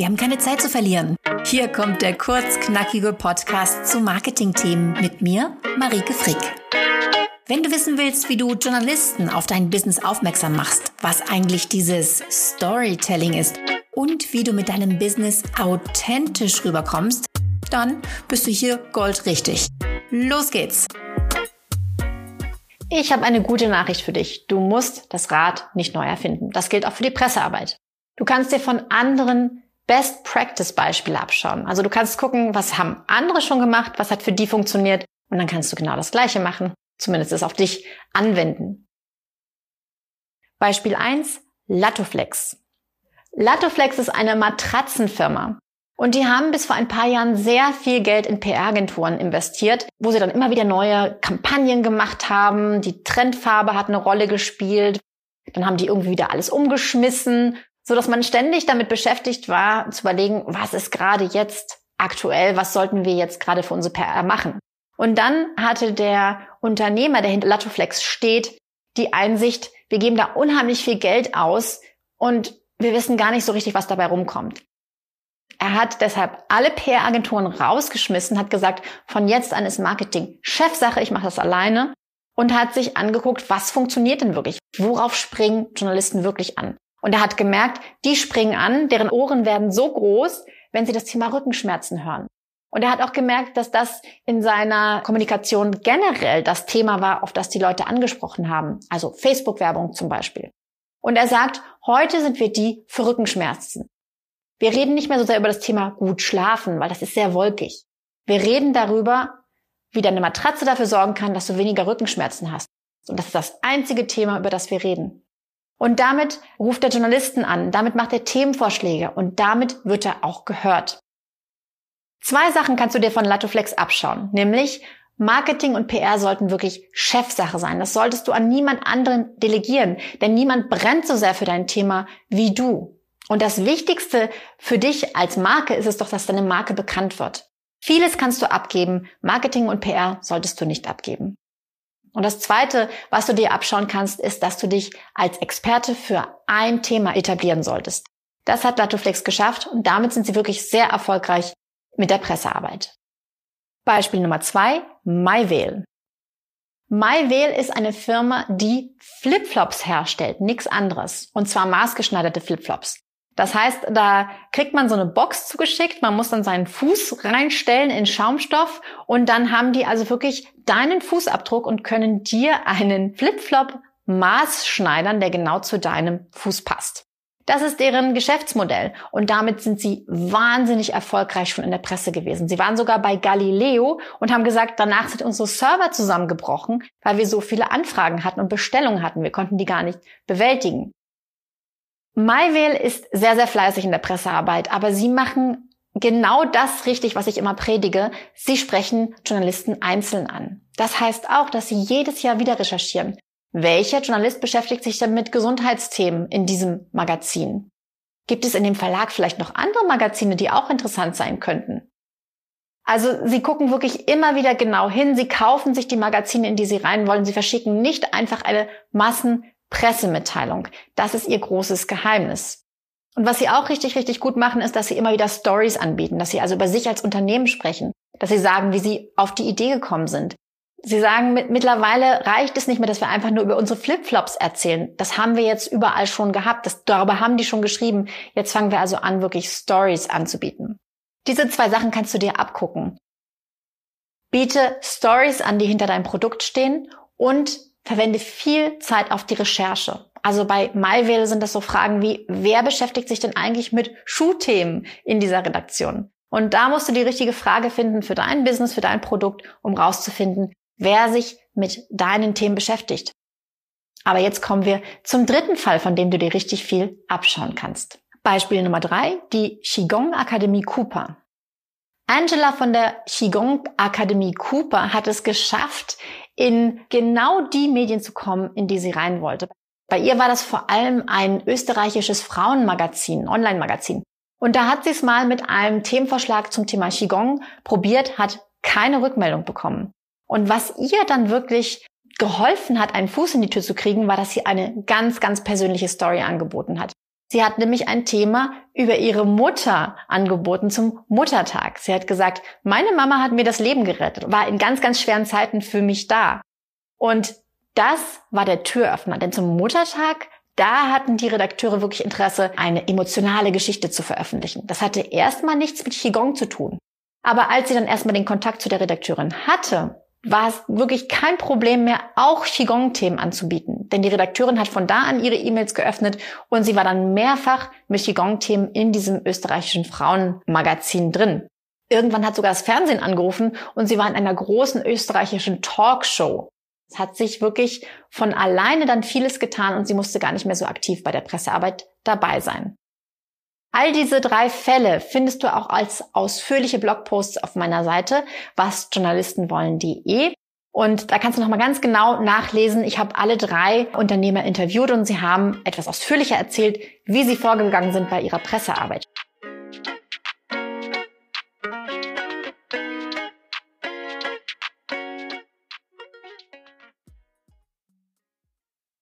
wir haben keine Zeit zu verlieren. Hier kommt der kurzknackige Podcast zu Marketingthemen mit mir, Marike Frick. Wenn du wissen willst, wie du Journalisten auf dein Business aufmerksam machst, was eigentlich dieses Storytelling ist und wie du mit deinem Business authentisch rüberkommst, dann bist du hier goldrichtig. Los geht's! Ich habe eine gute Nachricht für dich. Du musst das Rad nicht neu erfinden. Das gilt auch für die Pressearbeit. Du kannst dir von anderen Best Practice Beispiele abschauen. Also du kannst gucken, was haben andere schon gemacht, was hat für die funktioniert und dann kannst du genau das Gleiche machen, zumindest es auf dich anwenden. Beispiel 1, Latoflex. Latoflex ist eine Matratzenfirma. Und die haben bis vor ein paar Jahren sehr viel Geld in PR-Agenturen investiert, wo sie dann immer wieder neue Kampagnen gemacht haben. Die Trendfarbe hat eine Rolle gespielt. Dann haben die irgendwie wieder alles umgeschmissen, so dass man ständig damit beschäftigt war, zu überlegen, was ist gerade jetzt aktuell, was sollten wir jetzt gerade für unsere PR machen. Und dann hatte der Unternehmer, der hinter Latoflex steht, die Einsicht, wir geben da unheimlich viel Geld aus und wir wissen gar nicht so richtig, was dabei rumkommt. Er hat deshalb alle PR-Agenturen rausgeschmissen, hat gesagt, von jetzt an ist Marketing Chefsache, ich mache das alleine und hat sich angeguckt, was funktioniert denn wirklich? Worauf springen Journalisten wirklich an? Und er hat gemerkt, die springen an, deren Ohren werden so groß, wenn sie das Thema Rückenschmerzen hören. Und er hat auch gemerkt, dass das in seiner Kommunikation generell das Thema war, auf das die Leute angesprochen haben. Also Facebook-Werbung zum Beispiel. Und er sagt, heute sind wir die für Rückenschmerzen. Wir reden nicht mehr so sehr über das Thema gut schlafen, weil das ist sehr wolkig. Wir reden darüber, wie deine Matratze dafür sorgen kann, dass du weniger Rückenschmerzen hast. Und das ist das einzige Thema, über das wir reden. Und damit ruft er Journalisten an, damit macht er Themenvorschläge und damit wird er auch gehört. Zwei Sachen kannst du dir von Latoflex abschauen, nämlich Marketing und PR sollten wirklich Chefsache sein. Das solltest du an niemand anderen delegieren, denn niemand brennt so sehr für dein Thema wie du. Und das Wichtigste für dich als Marke ist es doch, dass deine Marke bekannt wird. Vieles kannst du abgeben, Marketing und PR solltest du nicht abgeben. Und das Zweite, was du dir abschauen kannst, ist, dass du dich als Experte für ein Thema etablieren solltest. Das hat Latoflex geschafft und damit sind sie wirklich sehr erfolgreich mit der Pressearbeit. Beispiel Nummer zwei, MyVale. MyVale ist eine Firma, die Flipflops herstellt, nichts anderes. Und zwar maßgeschneiderte Flipflops. Das heißt, da kriegt man so eine Box zugeschickt, man muss dann seinen Fuß reinstellen in Schaumstoff und dann haben die also wirklich deinen Fußabdruck und können dir einen Flipflop maßschneidern, der genau zu deinem Fuß passt. Das ist deren Geschäftsmodell und damit sind sie wahnsinnig erfolgreich schon in der Presse gewesen. Sie waren sogar bei Galileo und haben gesagt, danach sind unsere Server zusammengebrochen, weil wir so viele Anfragen hatten und Bestellungen hatten. Wir konnten die gar nicht bewältigen. MyVale ist sehr, sehr fleißig in der Pressearbeit, aber sie machen genau das richtig, was ich immer predige. Sie sprechen Journalisten einzeln an. Das heißt auch, dass sie jedes Jahr wieder recherchieren. Welcher Journalist beschäftigt sich denn mit Gesundheitsthemen in diesem Magazin? Gibt es in dem Verlag vielleicht noch andere Magazine, die auch interessant sein könnten? Also sie gucken wirklich immer wieder genau hin, sie kaufen sich die Magazine, in die sie rein wollen, sie verschicken nicht einfach eine Massen Pressemitteilung. Das ist ihr großes Geheimnis. Und was sie auch richtig, richtig gut machen, ist, dass sie immer wieder Stories anbieten, dass sie also über sich als Unternehmen sprechen, dass sie sagen, wie sie auf die Idee gekommen sind. Sie sagen, mit, mittlerweile reicht es nicht mehr, dass wir einfach nur über unsere Flipflops erzählen. Das haben wir jetzt überall schon gehabt. Das, darüber haben die schon geschrieben. Jetzt fangen wir also an, wirklich Stories anzubieten. Diese zwei Sachen kannst du dir abgucken. Biete Stories an, die hinter deinem Produkt stehen und verwende viel Zeit auf die Recherche. Also bei MyVale sind das so Fragen wie, wer beschäftigt sich denn eigentlich mit Schuhthemen in dieser Redaktion? Und da musst du die richtige Frage finden für dein Business, für dein Produkt, um rauszufinden, wer sich mit deinen Themen beschäftigt. Aber jetzt kommen wir zum dritten Fall, von dem du dir richtig viel abschauen kannst. Beispiel Nummer drei, die Qigong Akademie Cooper. Angela von der Qigong Akademie Cooper hat es geschafft, in genau die Medien zu kommen, in die sie rein wollte. Bei ihr war das vor allem ein österreichisches Frauenmagazin, Online-Magazin. Und da hat sie es mal mit einem Themenvorschlag zum Thema Qigong probiert, hat keine Rückmeldung bekommen. Und was ihr dann wirklich geholfen hat, einen Fuß in die Tür zu kriegen, war, dass sie eine ganz, ganz persönliche Story angeboten hat. Sie hat nämlich ein Thema über ihre Mutter angeboten zum Muttertag. Sie hat gesagt, meine Mama hat mir das Leben gerettet, war in ganz, ganz schweren Zeiten für mich da. Und das war der Türöffner, denn zum Muttertag, da hatten die Redakteure wirklich Interesse, eine emotionale Geschichte zu veröffentlichen. Das hatte erstmal nichts mit Qigong zu tun. Aber als sie dann erstmal den Kontakt zu der Redakteurin hatte, war es wirklich kein Problem mehr, auch Qigong-Themen anzubieten. Denn die Redakteurin hat von da an ihre E-Mails geöffnet und sie war dann mehrfach mit Qigong-Themen in diesem österreichischen Frauenmagazin drin. Irgendwann hat sogar das Fernsehen angerufen und sie war in einer großen österreichischen Talkshow. Es hat sich wirklich von alleine dann vieles getan und sie musste gar nicht mehr so aktiv bei der Pressearbeit dabei sein. All diese drei Fälle findest du auch als ausführliche Blogposts auf meiner Seite, wasjournalistenwollen.de. Und da kannst du nochmal ganz genau nachlesen. Ich habe alle drei Unternehmer interviewt und sie haben etwas ausführlicher erzählt, wie sie vorgegangen sind bei ihrer Pressearbeit.